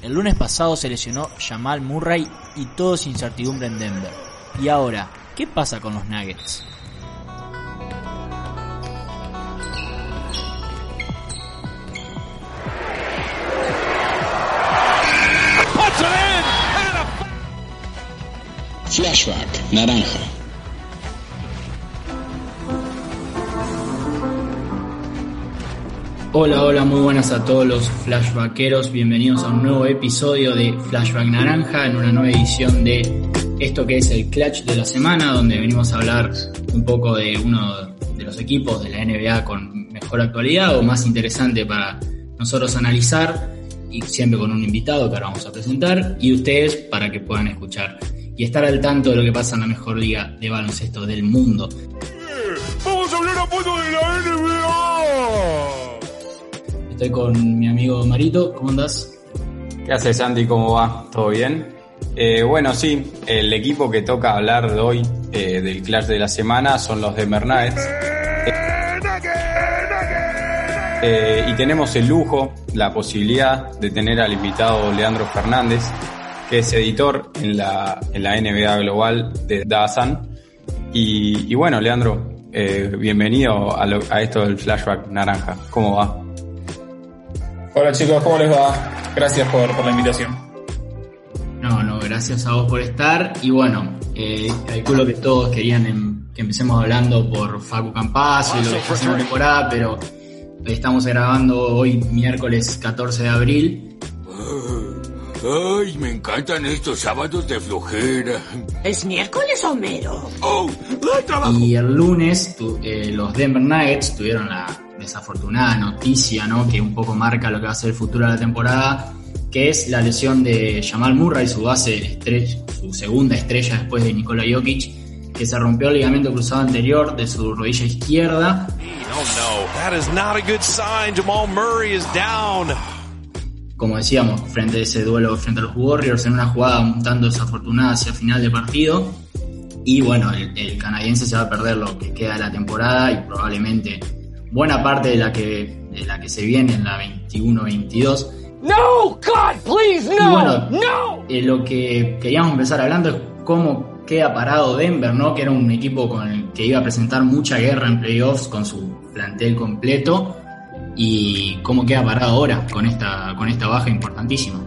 El lunes pasado se lesionó Jamal Murray y todo es incertidumbre en Denver. Y ahora, ¿qué pasa con los Nuggets? Flashback Naranja. Hola, hola, muy buenas a todos los flashbackeros. Bienvenidos a un nuevo episodio de Flashback Naranja, en una nueva edición de esto que es el Clutch de la semana, donde venimos a hablar un poco de uno de los equipos de la NBA con mejor actualidad o más interesante para nosotros analizar, y siempre con un invitado que ahora vamos a presentar, y ustedes para que puedan escuchar y estar al tanto de lo que pasa en la mejor liga de baloncesto del mundo. ¡Vamos a hablar a fondo de la NBA! Estoy con mi amigo Marito, ¿cómo andás? ¿Qué haces, Andy? ¿Cómo va? ¿Todo bien? Eh, bueno, sí, el equipo que toca hablar hoy eh, del Clash de la semana son los de Nuggets. Eh, y tenemos el lujo, la posibilidad de tener al invitado Leandro Fernández, que es editor en la, en la NBA Global de Dazan. Y, bueno, Leandro, eh, bienvenido a esto del flashback naranja. ¿Cómo va? Hola chicos, ¿cómo les va? Gracias por, por la invitación. No, no, gracias a vos por estar. Y bueno, eh, calculo que todos querían em- que empecemos hablando por Facu Campazzo y lo que en la temporada, pero estamos grabando hoy miércoles 14 de abril. Ay, me encantan estos sábados de flojera. ¿Es miércoles, Homero? ¡Oh! ¡Ay, trabajo! Y el lunes tu- eh, los Denver Nuggets tuvieron la desafortunada noticia, ¿no? Que un poco marca lo que va a ser el futuro de la temporada, que es la lesión de Jamal Murray, su base estrella, su segunda estrella después de Nikola Jokic, que se rompió el ligamento cruzado anterior de su rodilla izquierda. No, that is not a good sign. Jamal Murray is down. como decíamos, frente a ese duelo frente a los Warriors en una jugada un tanto desafortunada hacia final de partido. Y bueno, el, el canadiense se va a perder lo que queda de la temporada y probablemente buena parte de la que, de la que se viene en la 21-22. No, God, please, Y bueno, no. eh, lo que queríamos empezar hablando es cómo queda parado Denver, ¿no? Que era un equipo con el que iba a presentar mucha guerra en playoffs con su plantel completo. Y cómo queda parado ahora con esta, con esta baja importantísima.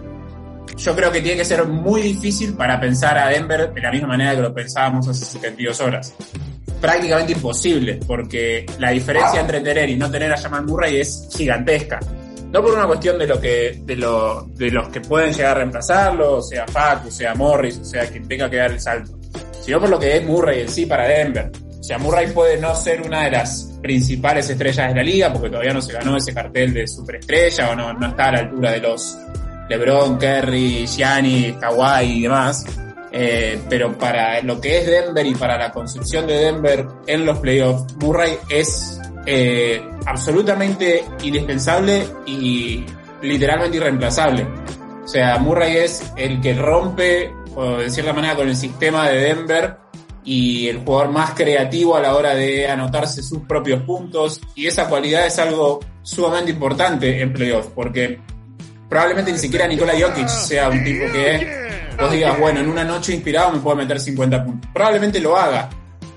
Yo creo que tiene que ser muy difícil para pensar a Denver de la misma manera que lo pensábamos hace 72 horas. Prácticamente imposible, porque la diferencia entre tener y no tener a Jamal Murray es gigantesca. No por una cuestión de lo que, de lo, de los que pueden llegar a reemplazarlo, sea Facu, sea Morris, o sea quien tenga que dar el salto, sino por lo que es Murray en sí para Denver. O sea, Murray puede no ser una de las principales estrellas de la liga, porque todavía no se ganó ese cartel de superestrella o no, no está a la altura de los LeBron, Kerry, Gianni, Kawhi y demás. Eh, pero para lo que es Denver y para la construcción de Denver en los playoffs, Murray es eh, absolutamente indispensable y literalmente irreemplazable. O sea, Murray es el que rompe, de cierta manera, con el sistema de Denver y el jugador más creativo a la hora de anotarse sus propios puntos. Y esa cualidad es algo sumamente importante en playoffs, porque probablemente ni siquiera Nikola Jokic sea un tipo que vos digas, bueno, en una noche inspirado me puedo meter 50 puntos. Probablemente lo haga,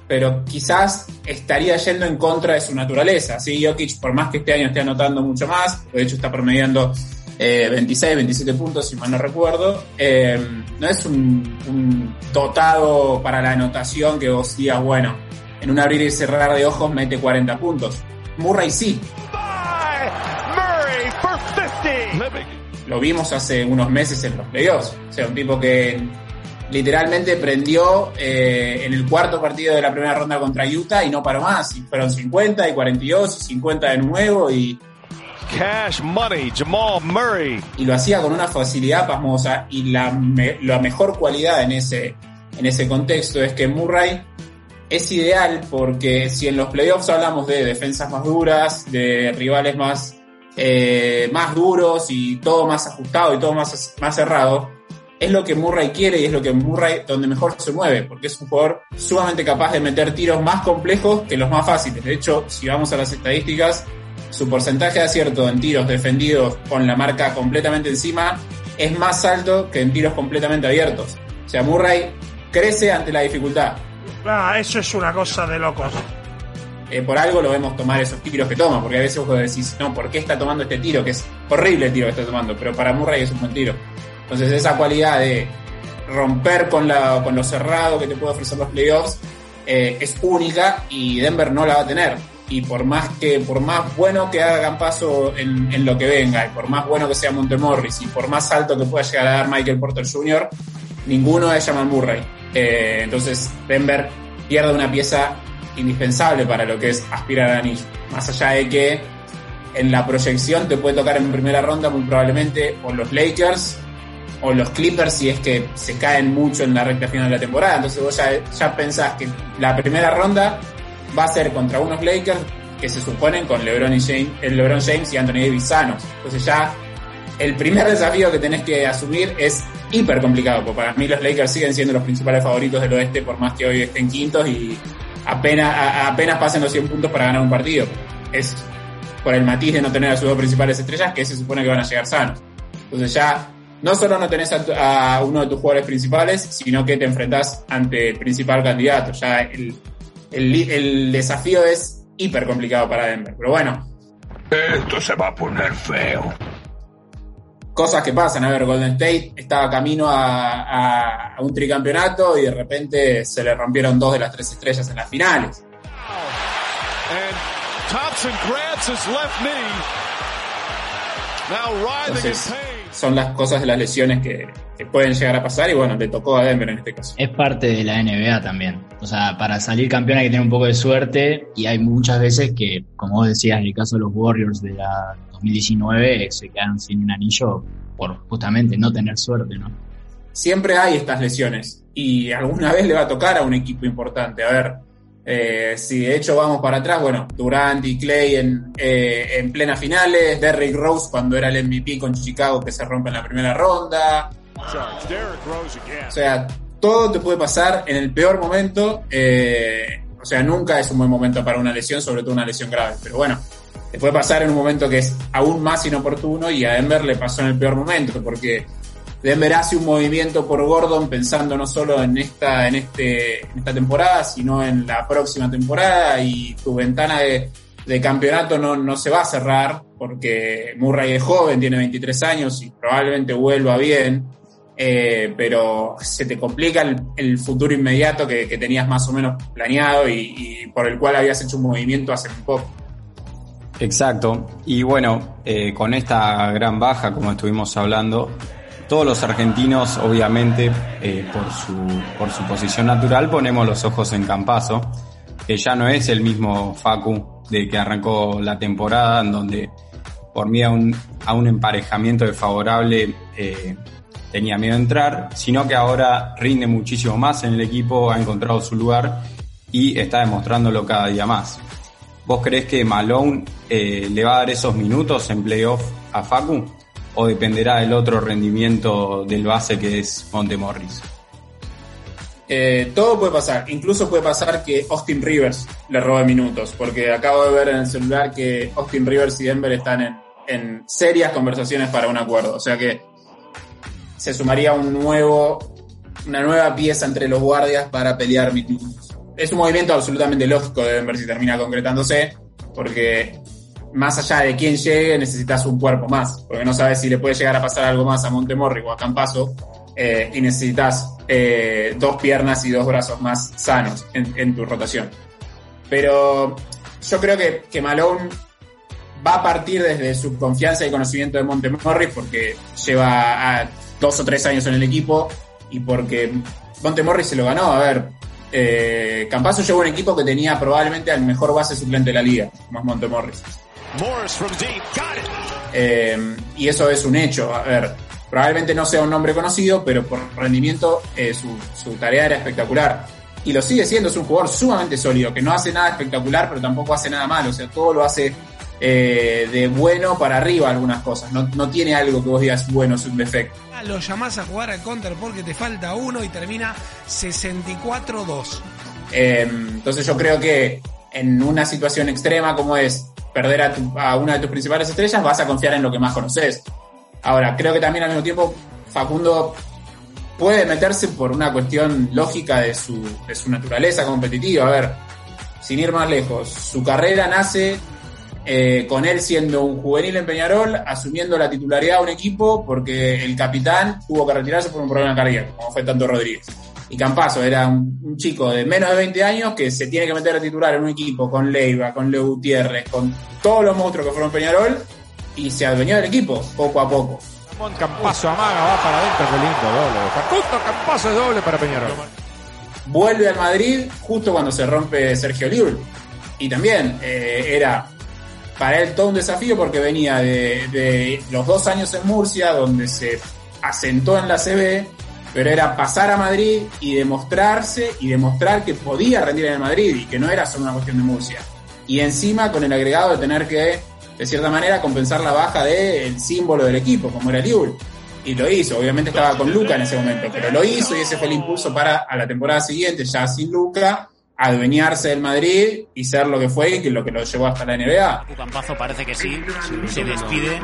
pero quizás estaría yendo en contra de su naturaleza. Sí, Jokic, por más que este año esté anotando mucho más, de hecho está promediando eh, 26, 27 puntos, si mal no recuerdo, eh, no es un, un dotado para la anotación que vos digas, bueno, en un abrir y cerrar de ojos mete 40 puntos. Murray sí, Murray for 50. Lo vimos hace unos meses en los playoffs. O sea, un tipo que literalmente prendió eh, en el cuarto partido de la primera ronda contra Utah y no paró más. Y fueron 50 y 42 y 50 de nuevo y, Cash money, Jamal Murray. y lo hacía con una facilidad pasmosa. Y la, me- la mejor cualidad en ese, en ese contexto es que Murray es ideal porque si en los playoffs hablamos de defensas más duras, de rivales más, eh, más duros y todo más ajustado y todo más, más cerrado, es lo que Murray quiere y es lo que Murray donde mejor se mueve, porque es un jugador sumamente capaz de meter tiros más complejos que los más fáciles. De hecho, si vamos a las estadísticas, su porcentaje de acierto en tiros defendidos con la marca completamente encima es más alto que en tiros completamente abiertos. O sea, Murray crece ante la dificultad. Ah, eso es una cosa de locos. Eh, por algo lo vemos tomar esos tiros que toma, porque a veces vos decís, no, ¿por qué está tomando este tiro? Que es horrible el tiro que está tomando, pero para Murray es un buen tiro. Entonces esa cualidad de romper con, la, con lo cerrado que te puede ofrecer los playoffs eh, es única y Denver no la va a tener. Y por más que, por más bueno que hagan paso en, lo que venga, y por más bueno que sea Montemorris, y por más alto que pueda llegar a dar Michael Porter Jr., ninguno es Jamal Murray. Eh, entonces Denver pierde una pieza indispensable para lo que es aspirar al anillo. Más allá de que en la proyección te puede tocar en primera ronda muy probablemente o los Lakers o los Clippers si es que se caen mucho en la recta final de la temporada. Entonces vos ya, ya pensás que la primera ronda va a ser contra unos Lakers que se suponen con LeBron, y James, el LeBron James y Anthony Davis sanos. Entonces ya el primer desafío que tenés que asumir es hiper complicado, porque para mí los Lakers siguen siendo los principales favoritos del oeste por más que hoy estén quintos y apenas, a- apenas pasen los 100 puntos para ganar un partido. Es por el matiz de no tener a sus dos principales estrellas que se supone que van a llegar sanos. Entonces ya no solo no tenés a, uno de tus jugadores principales, sino que te enfrentás ante el principal candidato. Ya el, el, el desafío es hiper complicado para Denver. Pero bueno, Esto se va a poner feo. Cosas que pasan. A ver, Golden State estaba camino a, a- a un tricampeonato y de repente se le rompieron dos de las tres estrellas en las finales. Entonces, son las cosas de las lesiones que, que pueden llegar a pasar y bueno, le tocó a Denver en este caso. Es parte de la NBA también. O sea, para salir campeón hay que tener un poco de suerte y hay muchas veces que, como vos decías, en el caso de los Warriors de la 2019, se quedaron sin un anillo por justamente no tener suerte, ¿no? Siempre hay estas lesiones y alguna vez le va a tocar a un equipo importante. A ver, eh, si de hecho vamos para atrás, bueno, Durant y Clay en, eh, en plenas finales, Derrick Rose cuando era el MVP con Chicago que se rompe en la primera ronda, O sea, todo te puede pasar en el peor momento. eh, o sea, nunca es un buen momento para una lesión, sobre todo una lesión grave. Pero bueno, te puede pasar en un momento que es aún más inoportuno y a Denver le pasó en el peor momento, porque Denver hace un movimiento por Gordon pensando no solo en esta, en este, en esta temporada, sino en la próxima temporada y tu ventana de, de campeonato no, no se va a cerrar porque Murray es joven, tiene 23 años y probablemente vuelva bien. Eh, pero se te complica el, futuro inmediato que, tenías más o menos planeado y, por el cual habías hecho un movimiento hace muy poco. Exacto. Y bueno, eh, con esta gran baja, como estuvimos hablando, todos los argentinos, obviamente, eh, por, su, por su posición natural, ponemos los ojos en Campazo, que ya no es el mismo Facu de que arrancó la temporada, en donde por mí a un, a un emparejamiento desfavorable tenía miedo de entrar, sino que ahora rinde muchísimo más en el equipo, ha encontrado su lugar y está demostrándolo cada día más. ¿Vos crees que Malone eh, le va a dar esos minutos en playoff a Facu? ¿O dependerá del otro rendimiento del base que es Montemorris? Eh, todo puede pasar, incluso puede pasar que Austin Rivers le robe minutos, porque acabo de ver en el celular que Austin Rivers y Denver están en, en serias conversaciones para un acuerdo, o sea que se sumaría un nuevo, una nueva pieza entre los guardias para pelear minutos. Es un movimiento absolutamente lógico de Denver si termina concretándose, porque más allá de quién llegue, necesitas un cuerpo más, porque no sabes si le puede llegar a pasar algo más a Montemorri o a Campaso, eh, y necesitas eh, dos piernas y dos brazos más sanos en, en tu rotación. Pero yo creo que, que Malone va a partir desde su confianza y conocimiento de Montemorri porque lleva a dos o tres años en el equipo y porque Montemorri se lo ganó. A ver, eh, Campaso llevó un equipo que tenía probablemente al mejor base suplente de la liga, es Montemorri. Morris from deep. Got it. Eh, y eso es un hecho. A ver, probablemente no sea un nombre conocido, pero por rendimiento eh, su, su tarea era espectacular. Y lo sigue siendo, es un jugador sumamente sólido, que no hace nada espectacular, pero tampoco hace nada malo. O sea, todo lo hace eh, de bueno para arriba algunas cosas. No, no tiene algo que vos digas, bueno, es un defecto. Lo llamás a jugar al counter porque te falta uno y termina 64-2. Eh, entonces yo creo que en una situación extrema como es perder a, tu- una de tus principales estrellas, vas a confiar en lo que más conoces. Ahora, creo que también al mismo tiempo Facundo puede meterse por una cuestión lógica de su, de su naturaleza competitiva. A ver, sin ir más lejos, su carrera nace eh, con él siendo un juvenil en Peñarol, asumiendo la titularidad de un equipo porque el capitán tuvo que retirarse por un problema cardíaco, como fue tanto Rodríguez. Y Campazo era un, un chico de menos de 20 años que se tiene que meter a titular en un equipo con Leiva, con Leo Gutiérrez, con todos los monstruos que fueron Peñarol y se adueñó del equipo poco a poco. Campazo amaga, va para adentro, qué lindo doble. Facundo Campazo es doble para Peñarol. Vuelve al Madrid justo cuando se rompe Sergio Llull. Y también eh, era para él todo un desafío porque venía de, de los dos años en Murcia, donde se asentó en la CB, pero era pasar a Madrid y demostrarse y demostrar que podía rendir en Madrid y que no era solo una cuestión de Murcia. Y encima con el agregado de tener que, de cierta manera, compensar la baja del símbolo del equipo, como era Liul. Y lo hizo, obviamente estaba con Luca en ese momento, pero lo hizo y ese fue el impulso para a la temporada siguiente, ya sin Luca, adueñarse del Madrid y ser lo que fue y que lo que lo llevó hasta la NBA. Campazo parece que sí, se despide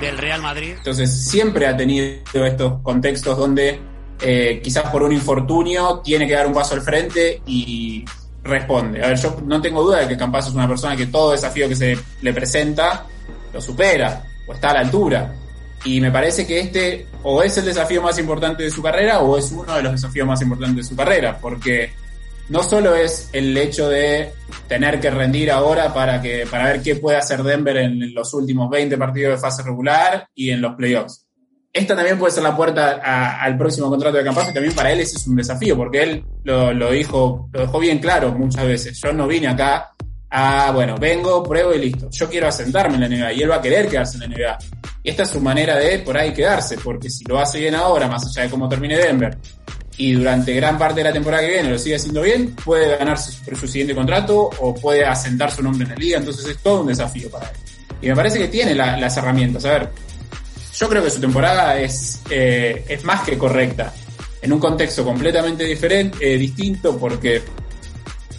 del Real Madrid. Entonces siempre ha tenido estos contextos donde eh, quizás por un infortunio tiene que dar un paso al frente y responde. A ver, yo no tengo duda de que Campazo es una persona que todo desafío que se le presenta lo supera o está a la altura. Y me parece que este o es el desafío más importante de su carrera o es uno de los desafíos más importantes de su carrera, porque no solo es el hecho de tener que rendir ahora para, que, para ver qué puede hacer Denver en los últimos 20 partidos de fase regular y en los playoffs. Esta también puede ser la puerta al próximo contrato de Campazo y también para él ese es un desafío, porque él lo, dijo, lo dejó bien claro muchas veces. Yo no vine acá a, bueno, vengo, pruebo y listo. Yo quiero asentarme en la NBA y él va a querer quedarse en la NBA. Esta es su manera de por ahí quedarse, porque si lo hace bien ahora, más allá de cómo termine Denver, y durante gran parte de la temporada que viene lo sigue haciendo bien, puede ganarse su, siguiente contrato o puede asentar su nombre en la liga, entonces es todo un desafío para él. Y me parece que tiene la, las herramientas. A ver, yo creo que su temporada es, eh, es más que correcta, en un contexto completamente diferente, eh, distinto, porque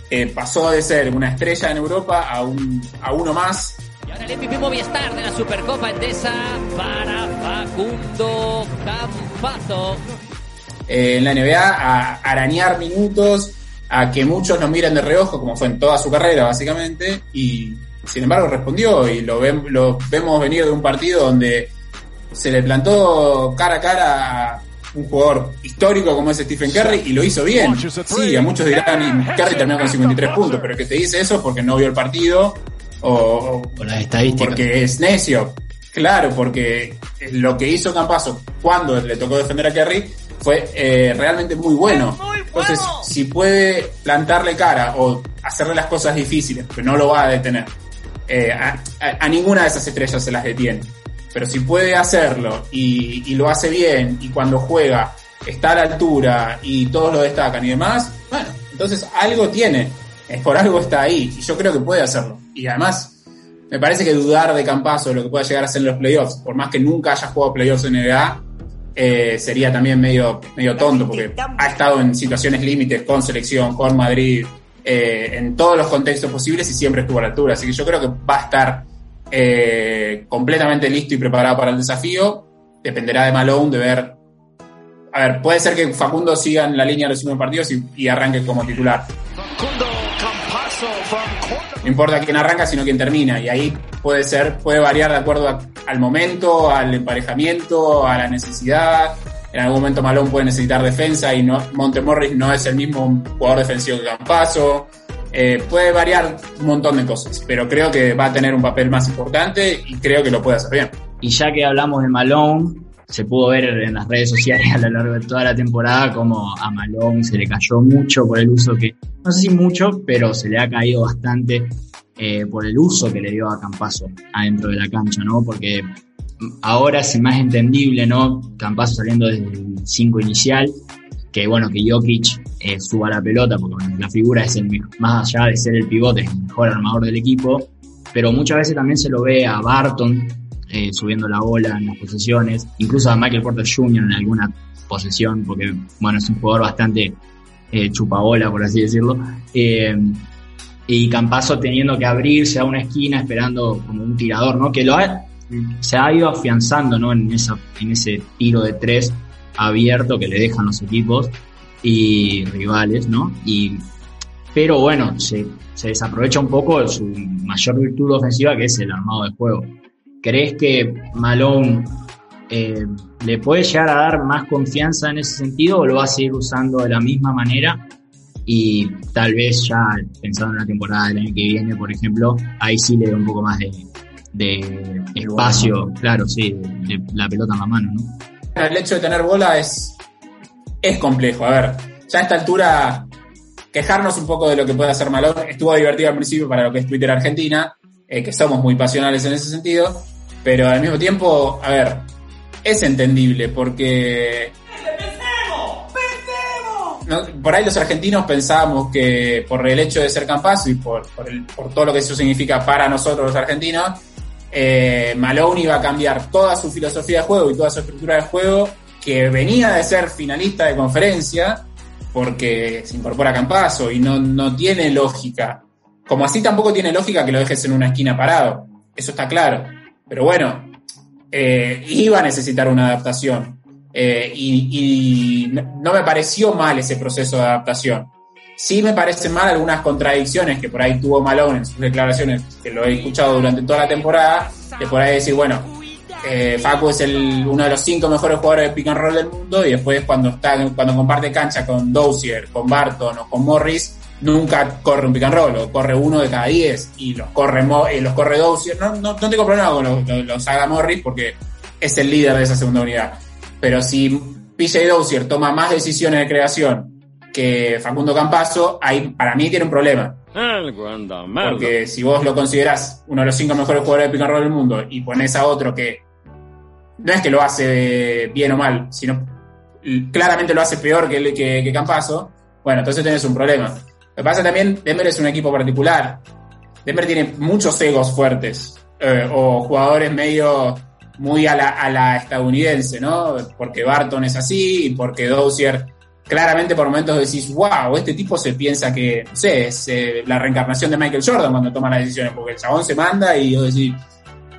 eh, pasó de ser una estrella en Europa a, un, a uno más. Y ahora el MVP Movistar de la Supercopa Endesa para Facundo Campazo eh, en la NBA a arañar minutos, a que muchos lo miren de reojo, como fue en toda su carrera básicamente, y sin embargo respondió y lo, ven, lo vemos venir de un partido donde se le plantó cara a cara a un jugador histórico como es Stephen Curry y lo hizo bien. Sí, a muchos dirán, Curry terminó con 53 puntos, pero que te dice eso porque no vio el partido o, las estadísticas. porque es necio. Claro, porque lo que hizo Campazo cuando le tocó defender a Curry fue eh, realmente muy bueno. Entonces, si puede plantarle cara o hacerle las cosas difíciles, pero no lo va a detener, eh, a, a, a, ninguna de esas estrellas se las detiene. Pero si puede hacerlo y, y, lo hace bien y cuando juega está a la altura y todos lo destacan y demás, bueno, entonces algo tiene, es por algo está ahí y yo creo que puede hacerlo. Y además, me parece que dudar de Campazo de lo que pueda llegar a ser en los playoffs, por más que nunca haya jugado playoffs en NBA, eh, sería también medio, medio tonto porque ha estado en situaciones límites con selección, con Madrid, eh, en todos los contextos posibles y siempre estuvo a la altura. Así que yo creo que va a estar eh, completamente listo y preparado para el desafío. Dependerá de Malone de ver. A ver, puede ser que Facundo siga en la línea de los últimos partidos y, y arranque como titular. No importa quién arranca, sino quién termina. Y ahí puede ser, puede variar de acuerdo al momento, al emparejamiento, a la necesidad. En algún momento Malón puede necesitar defensa y no, Montemorris no es el mismo jugador defensivo que Campazo. Eh, puede variar un montón de cosas, pero creo que va a tener un papel más importante y creo que lo puede hacer bien. Y ya que hablamos de Malone, se pudo ver en las redes sociales a lo largo de toda la temporada como a Malone se le cayó mucho por el uso que, no sé si mucho, pero se le ha caído bastante eh, por el uso que le dio a Campazo adentro de la cancha, ¿no? Porque ahora es más entendible, ¿no? Campazo saliendo desde el 5 inicial, que bueno, que Jokic eh, suba la pelota, porque la figura es el más allá de ser el pivote, es el mejor armador del equipo, pero muchas veces también se lo ve a Barton eh, subiendo la bola en las posesiones, incluso a Michael Porter Jr. en alguna posesión, porque bueno, es un jugador bastante eh, por así decirlo. Eh, y Campazo teniendo que abrirse a una esquina esperando como un tirador, ¿no? Que lo ha, se ha ido afianzando ¿no? en, esa, en ese tiro de tres abierto que le dejan los equipos y rivales, ¿no? Y, pero bueno, se, se desaprovecha un poco su mayor virtud ofensiva que es el armado de juego. ¿Crees que Malone eh, le puede llegar a dar más confianza en ese sentido o lo va a seguir usando de la misma manera? Y tal vez ya pensando en la temporada del año que viene, por ejemplo, ahí sí le da un poco más de, de espacio, claro, sí, de, la pelota en la mano, ¿no? El hecho de tener bola es, es complejo. A ver, ya a esta altura, quejarnos un poco de lo que puede hacer Malone estuvo divertido al principio para lo que es Twitter Argentina, eh, que somos muy pasionales en ese sentido, pero al mismo tiempo, a ver, es entendible porque por ahí los argentinos pensábamos que por el hecho de ser Campazo y por, por, todo lo que eso significa para nosotros los argentinos, eh, Malone iba a cambiar toda su filosofía de juego y toda su estructura de juego, que venía de ser finalista de conferencia, porque se incorpora a y no, no tiene lógica. Como así tampoco tiene lógica que lo dejes en una esquina parado. Eso está claro. Pero bueno, eh, iba a necesitar una adaptación. Eh, y, no me pareció mal ese proceso de adaptación. Sí me parecen mal algunas contradicciones que por ahí tuvo Malone en sus declaraciones, que lo he escuchado durante toda la temporada, de por ahí decir, bueno, eh, Facu es el, uno de los cinco mejores jugadores de pick and roll del mundo y después cuando está cuando comparte cancha con Dozier, con Barton o con Morris, nunca corre un pick and roll, o corre uno de cada diez y los corre, eh, los corre Dozier. No, no, no tengo problema con los, los, haga Morris porque es el líder de esa segunda unidad. Pero si PJ Dozier toma más decisiones de creación que Facundo Campazo, ahí para mí tiene un problema. Porque si vos lo considerás uno de los cinco mejores jugadores de pick and roll del mundo y pones a otro que no es que lo hace bien o mal, sino claramente lo hace peor que, que, que Campazo, bueno, entonces tenés un problema. Lo que pasa también, Denver es un equipo particular. Denver tiene muchos egos fuertes eh, o jugadores medio muy a la, a la estadounidense, ¿no? Porque Barton es así y porque Dozier claramente por momentos decís, wow, este tipo se piensa que, no sé, es eh, la reencarnación de Michael Jordan cuando toma las decisiones, porque el chabón se manda y yo decís,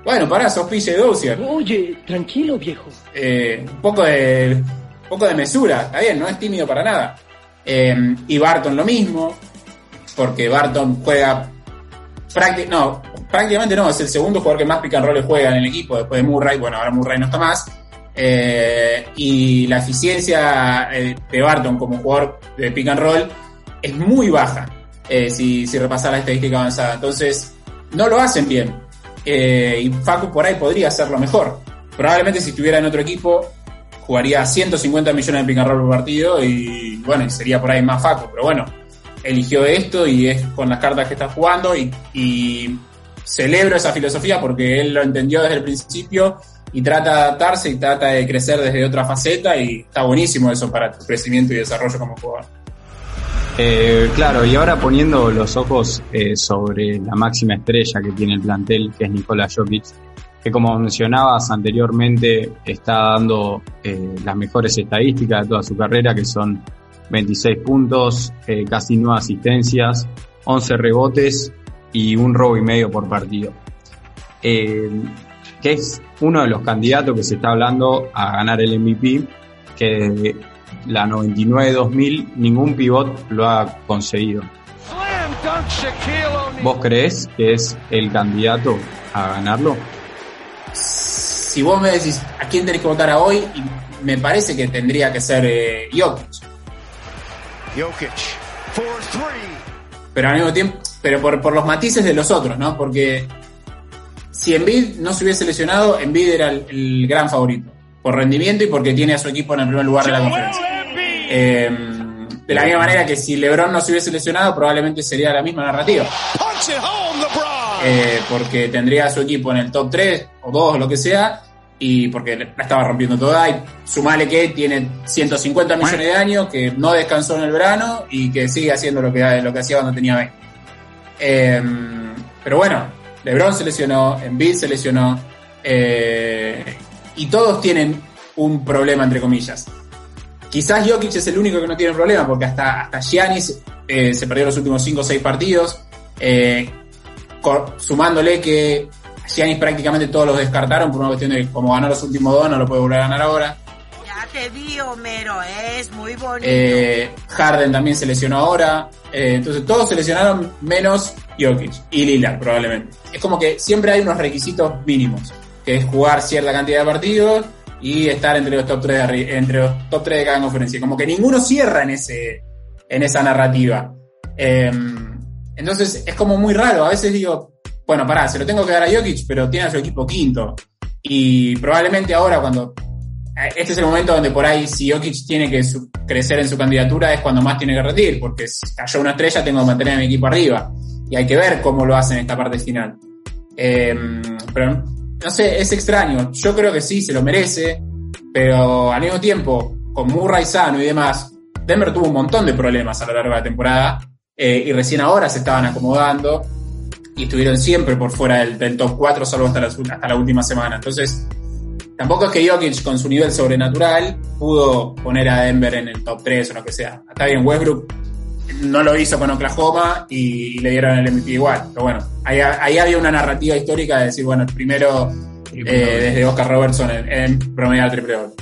bueno, pará, sos PJ Dozier. Oye, tranquilo, viejo. Eh, un poco de, un poco de mesura, está bien, no es tímido para nada. Eh, y Barton lo mismo, porque Barton juega no, prácticamente no, es el segundo jugador que más pick and roll juega en el equipo después de Murray, bueno, ahora Murray no está más. Eh, y la eficiencia eh, de Barton como jugador de pick and roll es muy baja eh, si, si repasar la estadística avanzada. Entonces, no lo hacen bien. y Facu por ahí podría hacerlo mejor. Probablemente si estuviera en otro equipo jugaría 150 millones de pick por partido y bueno, sería por ahí más Facu. Pero bueno, eligió esto y es con las cartas que está jugando y, y celebro esa filosofía porque él lo entendió desde el principio y trata de adaptarse y trata de crecer desde otra faceta y está buenísimo eso para tu crecimiento y desarrollo como jugador. Eh, claro, y ahora poniendo los ojos eh, sobre la máxima estrella que tiene el plantel, que es Nikola Jokic, que como mencionabas anteriormente está dando eh, las mejores estadísticas de toda su carrera, que son 26 puntos, casi 9 asistencias, 11 rebotes y un robo y medio por partido. que es uno de los candidatos que se está hablando a ganar el MVP, que la 99-2000 ningún pivot lo ha conseguido. ¿Vos crees que es el candidato a ganarlo? Si vos me decís a quién tenés que votar a hoy, me parece que tendría que ser eh, Jokic. Jokic, Pero al mismo tiempo, pero por, por los matices de los otros, ¿no? Porque si Embiid no se hubiese lesionado, Embiid era el, gran favorito. Por rendimiento y porque tiene a su equipo en el primer lugar de la conferencia. Eh, de la misma manera que si LeBron no se hubiese lesionado, probablemente sería la misma narrativa. Eh, porque tendría a su equipo en el top 3 o 2 o lo que sea, y porque la estaba rompiendo toda. Y sumale que tiene 150 millones de años, que no descansó en el verano y que sigue haciendo lo que, lo que hacía cuando tenía 20. Eh, pero bueno, LeBron se lesionó, Embiid se lesionó, eh, y todos tienen un problema, entre comillas. Quizás Jokic es el único que no tiene problema, porque hasta, hasta Giannis eh, se perdió los últimos 5 o 6 partidos, eh, sumándole que Giannis prácticamente todos los descartaron por una cuestión de como ganó los últimos dos, no lo puede volver a ganar ahora. Ya te vi, Homero, es muy bonito. Eh, Harden también se lesionó ahora. Eh, entonces todos se lesionaron menos Jokic y Lillard probablemente. Es como que siempre hay unos requisitos mínimos, que es jugar cierta cantidad de partidos y estar entre los top 3 de, entre los top 3 de cada conferencia. Como que ninguno cierra en ese en esa narrativa. Eh, entonces es como muy raro. A veces digo, bueno, pará, se lo tengo que dar a Jokic, pero tiene a su equipo quinto. Y probablemente ahora cuando eh, este es el momento donde por ahí si Jokic tiene que crecer en su candidatura es cuando más tiene que rendir, porque si cayó una estrella tengo que mantener a mi equipo arriba. Y hay que ver cómo lo hace en esta parte final. Eh, pero no sé, es extraño. Yo creo que sí, se lo merece, pero al mismo tiempo, con Murray sano y demás, Denver tuvo un montón de problemas a lo largo de la temporada eh, y recién ahora se estaban acomodando y estuvieron siempre por fuera del, del top 4, salvo hasta la, hasta la última semana. Entonces, tampoco es que Jokic con su nivel sobrenatural pudo poner a Denver en el top 3 o lo que sea. Está bien, Westbrook no lo hizo con Oklahoma y, le dieron el MVP igual. Pero bueno, ahí, ahí había una narrativa histórica de decir, bueno, el primero eh, desde Oscar Robertson en, en promedio al triple doble.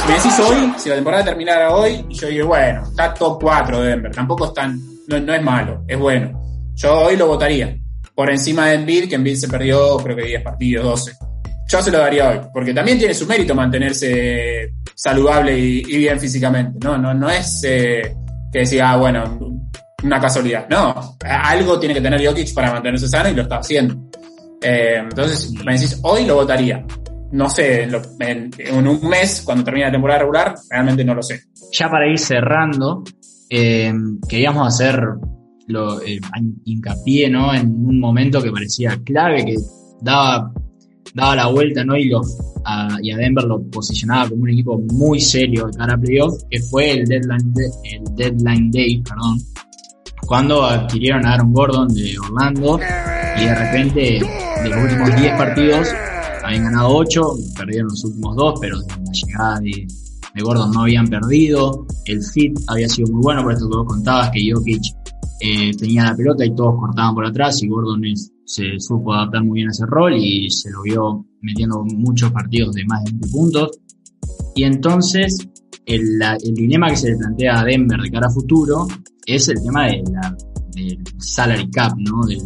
Si me decís hoy, si la temporada terminara hoy, y yo digo, bueno, está top 4 de Denver, tampoco es tan, no, no es malo, es bueno. Yo hoy lo votaría. Por encima de Embiid, que Embiid se perdió creo que 10 partidos, 12. Yo se lo daría hoy, porque también tiene su mérito mantenerse saludable y, y bien físicamente, ¿no? No, no es eh, que decía, ah, bueno, una casualidad. No, algo tiene que tener Jokic para mantenerse sano y lo está haciendo. Eh, entonces, me decís, hoy lo votaría. No sé, en, lo- en- en un mes, cuando termine la temporada regular, realmente no lo sé. Ya para ir cerrando, eh, queríamos hacer eh, hincapié ¿no? en un momento que parecía clave, que daba, daba la vuelta ¿no? y, lo, a, y a Denver lo posicionaba como un equipo muy serio de cara a playoff, que fue el deadline, de- el deadline day, perdón, cuando adquirieron a Aaron Gordon de Orlando y de repente de los últimos 10 partidos habían ganado 8, perdieron los últimos 2, pero la llegada de, Gordon no habían perdido, el fit había sido muy bueno, por esto que vos contabas que Jokic eh, tenía la pelota y todos cortaban por atrás y Gordon se supo adaptar muy bien a ese rol y se lo vio metiendo muchos partidos de más de 20 puntos. Y entonces el, el dilema que se le plantea a Denver de cara a futuro es el tema del salary cap, ¿no? Del-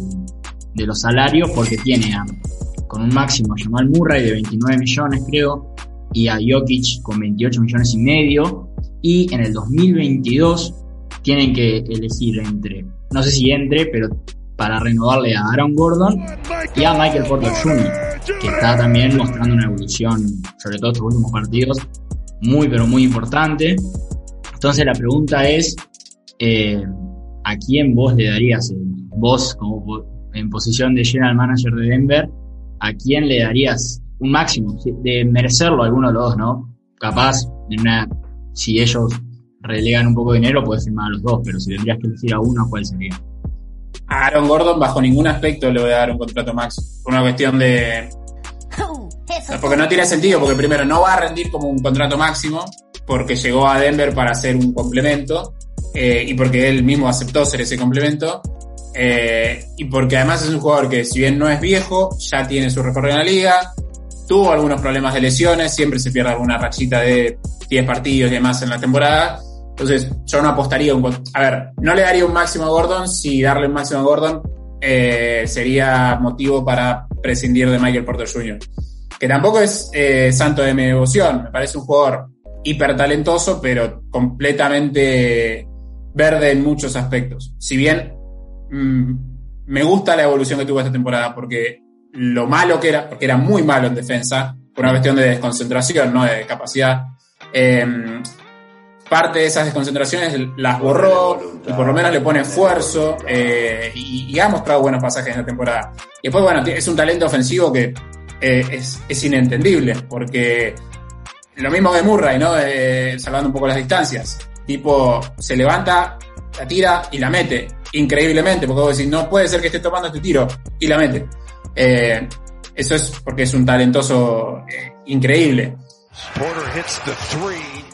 de los salarios, porque tiene a- con un máximo Jamal Murray de 29 millones, creo, y a Jokic con 28 millones y medio, y en el 2022 tienen que elegir entre, no sé si entre, pero para renovarle a Aaron Gordon y a Michael Porter Jr., que está también mostrando una evolución, sobre todo estos últimos partidos, muy pero muy importante. Entonces la pregunta es, eh, ¿a quién vos le darías, el- vos como en posición de general manager de Denver, a quién le darías un máximo de merecerlo alguno de los dos, ¿no? Capaz, de una, si ellos relegan un poco de dinero, puedes firmar a los dos, pero si tendrías que elegir a uno, ¿cuál sería? A Aaron Gordon bajo ningún aspecto le voy a dar un contrato max. Por una cuestión de... Porque no tiene sentido, porque primero no va a rendir como un contrato máximo, porque llegó a Denver para hacer un complemento, eh, y porque él mismo aceptó ser ese complemento, eh, y porque además es un jugador que si bien no es viejo, ya tiene su recorrido en la liga, tuvo algunos problemas de lesiones, siempre se pierde alguna rachita de 10 partidos y demás en la temporada. Entonces, yo no apostaría un. A ver, no le daría un máximo a Gordon si darle un máximo a Gordon eh, sería motivo para prescindir de Michael Porter Jr. Que tampoco es eh, santo de mi devoción. Me parece un jugador hiper talentoso, pero completamente verde en muchos aspectos. Si bien mm, me gusta la evolución que tuvo esta temporada, porque lo malo que era, porque era muy malo en defensa, por una cuestión de desconcentración, no de capacidad. eh, parte de esas desconcentraciones las borró y por lo menos le pone esfuerzo eh, y, y ha mostrado buenos pasajes en la temporada. Y después, bueno, es un talento ofensivo que eh, es, es inentendible, porque lo mismo que Murray, ¿no? Eh, salvando un poco las distancias. Tipo, se levanta, la tira y la mete. Increíblemente, porque vos decís, no puede ser que esté tomando este tiro y la mete. Eh, eso es porque es un talentoso eh, increíble. Porter hits the three.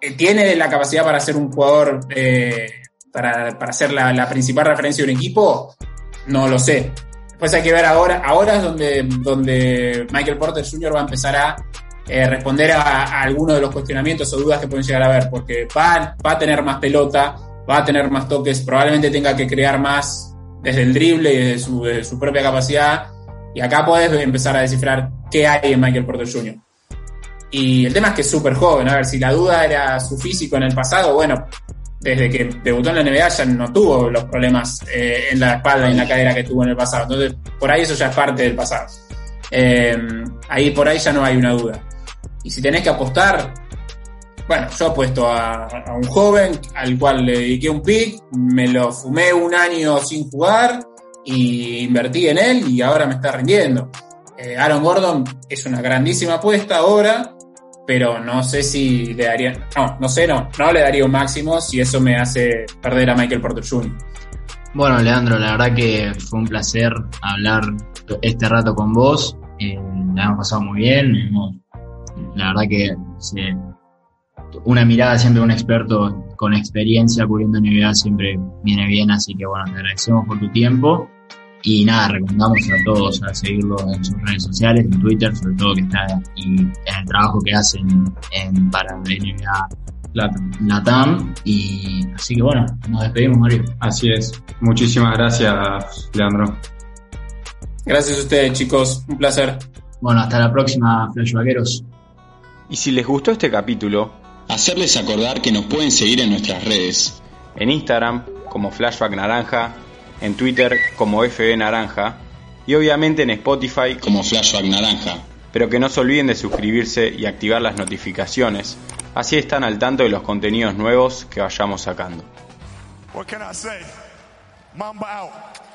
Eh, ¿Tiene la capacidad para ser un jugador, eh, para, para ser la, la principal referencia de un equipo? No lo sé. Pues hay que ver ahora, ahora es donde, donde Michael Porter Jr. va a empezar a eh, responder a, a, algunos de los cuestionamientos o dudas que pueden llegar a haber, porque va, va a tener más pelota, va a tener más toques, probablemente tenga que crear más desde el drible y desde su, su propia capacidad. Y acá puedes empezar a descifrar qué hay en Michael Porter Jr. Y el tema es que es súper joven. A ver, si la duda era su físico en el pasado, bueno, desde que debutó en la NBA ya no tuvo los problemas eh, en la espalda y en la cadera que tuvo en el pasado. Entonces, por ahí eso ya es parte del pasado. Eh, ahí por ahí ya no hay una duda. Y si tenés que apostar, bueno, yo apuesto a, a un joven al cual le dediqué un pick, me lo fumé un año sin jugar y invertí en él y ahora me está rindiendo. Eh, Aaron Gordon es una grandísima apuesta ahora, pero no sé si le daría, no, no sé, no, no le daría un máximo si eso me hace perder a Michael Porter Jr. Bueno, Leandro, la verdad que fue un placer hablar este rato con vos. Eh, la hemos pasado muy bien. La verdad que sí, una mirada siempre de un experto con experiencia cubriendo NBA siempre viene bien, así que bueno, te agradecemos por tu tiempo. Y nada, recomendamos a todos a seguirlo en sus redes sociales, en Twitter, sobre todo que está y en el trabajo que hacen en, para NBA Latam. Latam. Y así que bueno, nos despedimos, Mario. Así es. Muchísimas gracias, Leandro. Gracias a ustedes, chicos. Un placer. Bueno, hasta la próxima, Flashbackeros. Y si les gustó este capítulo, hacerles acordar que nos pueden seguir en nuestras redes. En Instagram como Flashback Naranja, en Twitter como FB Naranja y obviamente en Spotify como Flashback Naranja. Pero que no se olviden de suscribirse y activar las notificaciones, así están al tanto de los contenidos nuevos que vayamos sacando. What can I say? Mamba out.